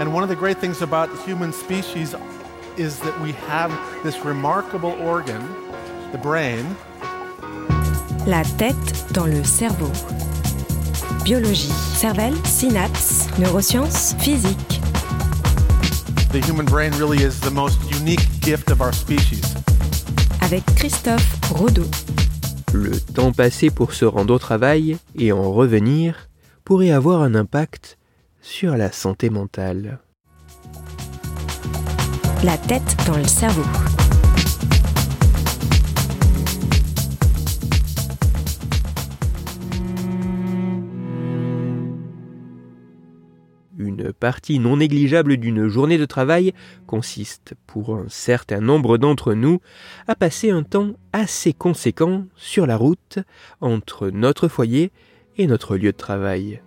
And one of the great things about the human species is that we have this remarkable organ, the brain. La tête dans le cerveau. Biologie, cervelle, synapses, neurosciences, physique. The human brain really is the most unique gift of our species. Avec Christophe Rodeau. Le temps passé pour se rendre au travail et en revenir pourrait avoir un impact sur la santé mentale. La tête dans le cerveau. Une partie non négligeable d'une journée de travail consiste, pour un certain nombre d'entre nous, à passer un temps assez conséquent sur la route entre notre foyer et notre lieu de travail.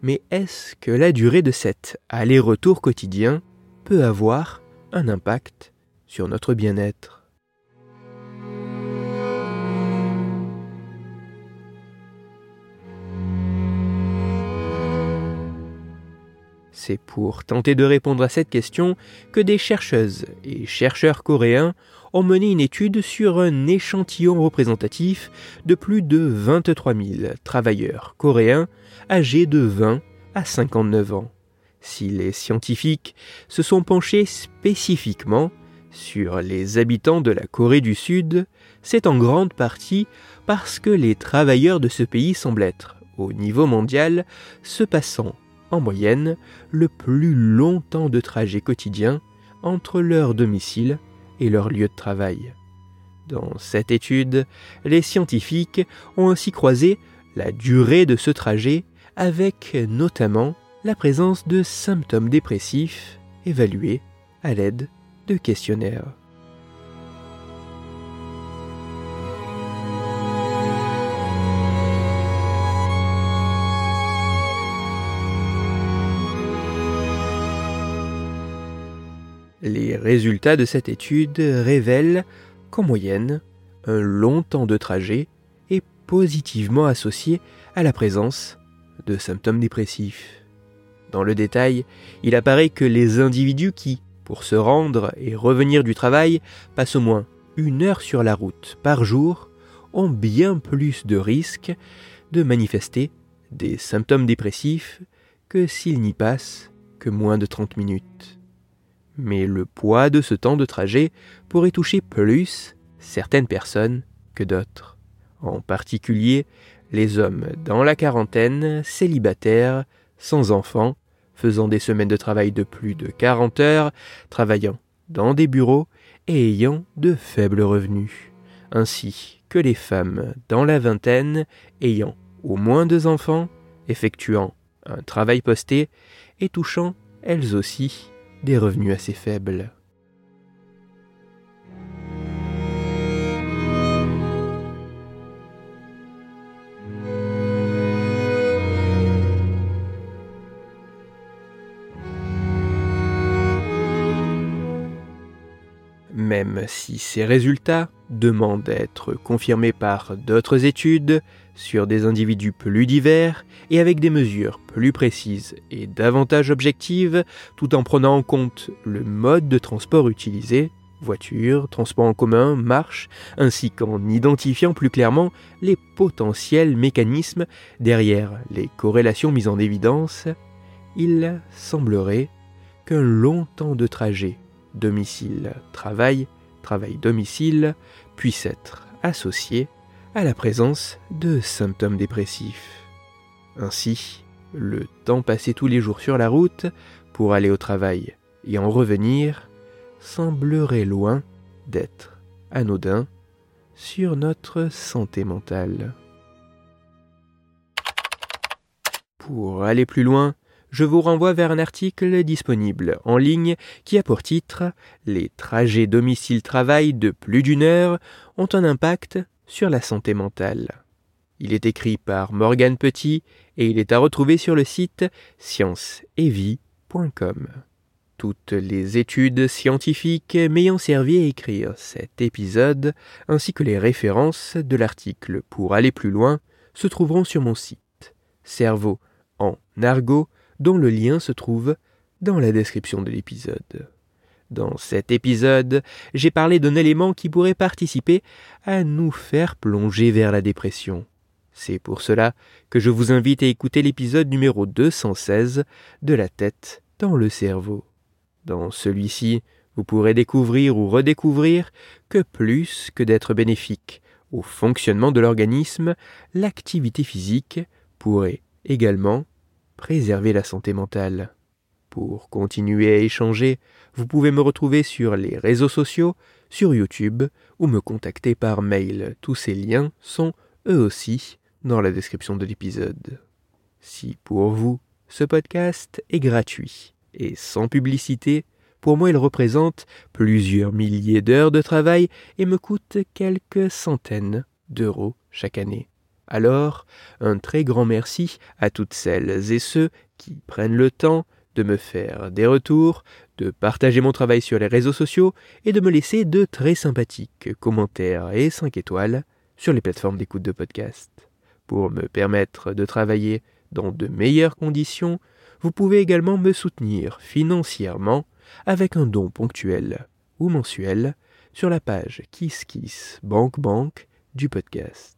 Mais est-ce que la durée de cet aller-retour quotidien peut avoir un impact sur notre bien-être? C'est pour tenter de répondre à cette question que des chercheuses et chercheurs coréens ont mené une étude sur un échantillon représentatif de plus de 23 000 travailleurs coréens âgés de 20 à 59 ans. Si les scientifiques se sont penchés spécifiquement sur les habitants de la Corée du Sud, c'est en grande partie parce que les travailleurs de ce pays semblent être, au niveau mondial, se passant en moyenne le plus long temps de trajet quotidien entre leur domicile et leur lieu de travail. Dans cette étude, les scientifiques ont aussi croisé la durée de ce trajet avec notamment la présence de symptômes dépressifs évalués à l'aide de questionnaires. Les résultats de cette étude révèlent qu'en moyenne, un long temps de trajet est positivement associé à la présence de symptômes dépressifs. Dans le détail, il apparaît que les individus qui, pour se rendre et revenir du travail, passent au moins une heure sur la route par jour, ont bien plus de risques de manifester des symptômes dépressifs que s'ils n'y passent que moins de 30 minutes mais le poids de ce temps de trajet pourrait toucher plus certaines personnes que d'autres, en particulier les hommes dans la quarantaine, célibataires, sans enfants, faisant des semaines de travail de plus de 40 heures, travaillant dans des bureaux et ayant de faibles revenus, ainsi que les femmes dans la vingtaine ayant au moins deux enfants, effectuant un travail posté et touchant elles aussi des revenus assez faibles. Même si ces résultats demandent d'être confirmés par d'autres études sur des individus plus divers et avec des mesures plus précises et davantage objectives, tout en prenant en compte le mode de transport utilisé, voiture, transport en commun, marche, ainsi qu'en identifiant plus clairement les potentiels mécanismes derrière les corrélations mises en évidence, il semblerait qu'un long temps de trajet domicile-travail, travail-domicile puisse être associé à la présence de symptômes dépressifs. Ainsi, le temps passé tous les jours sur la route pour aller au travail et en revenir semblerait loin d'être anodin sur notre santé mentale. Pour aller plus loin, je vous renvoie vers un article disponible en ligne qui a pour titre Les trajets domicile-travail de plus d'une heure ont un impact sur la santé mentale. Il est écrit par Morgan Petit et il est à retrouver sur le site scienceevie.com. Toutes les études scientifiques m'ayant servi à écrire cet épisode, ainsi que les références de l'article pour aller plus loin, se trouveront sur mon site. Cerveau en dont le lien se trouve dans la description de l'épisode. Dans cet épisode, j'ai parlé d'un élément qui pourrait participer à nous faire plonger vers la dépression. C'est pour cela que je vous invite à écouter l'épisode numéro 216 de la tête dans le cerveau. Dans celui-ci, vous pourrez découvrir ou redécouvrir que plus que d'être bénéfique au fonctionnement de l'organisme, l'activité physique pourrait également préserver la santé mentale. Pour continuer à échanger, vous pouvez me retrouver sur les réseaux sociaux, sur YouTube ou me contacter par mail. Tous ces liens sont eux aussi dans la description de l'épisode. Si pour vous, ce podcast est gratuit et sans publicité, pour moi il représente plusieurs milliers d'heures de travail et me coûte quelques centaines d'euros chaque année. Alors, un très grand merci à toutes celles et ceux qui prennent le temps de me faire des retours, de partager mon travail sur les réseaux sociaux et de me laisser de très sympathiques commentaires et 5 étoiles sur les plateformes d'écoute de podcast. Pour me permettre de travailler dans de meilleures conditions, vous pouvez également me soutenir financièrement avec un don ponctuel ou mensuel sur la page Kiss Kiss Bank Bank du podcast.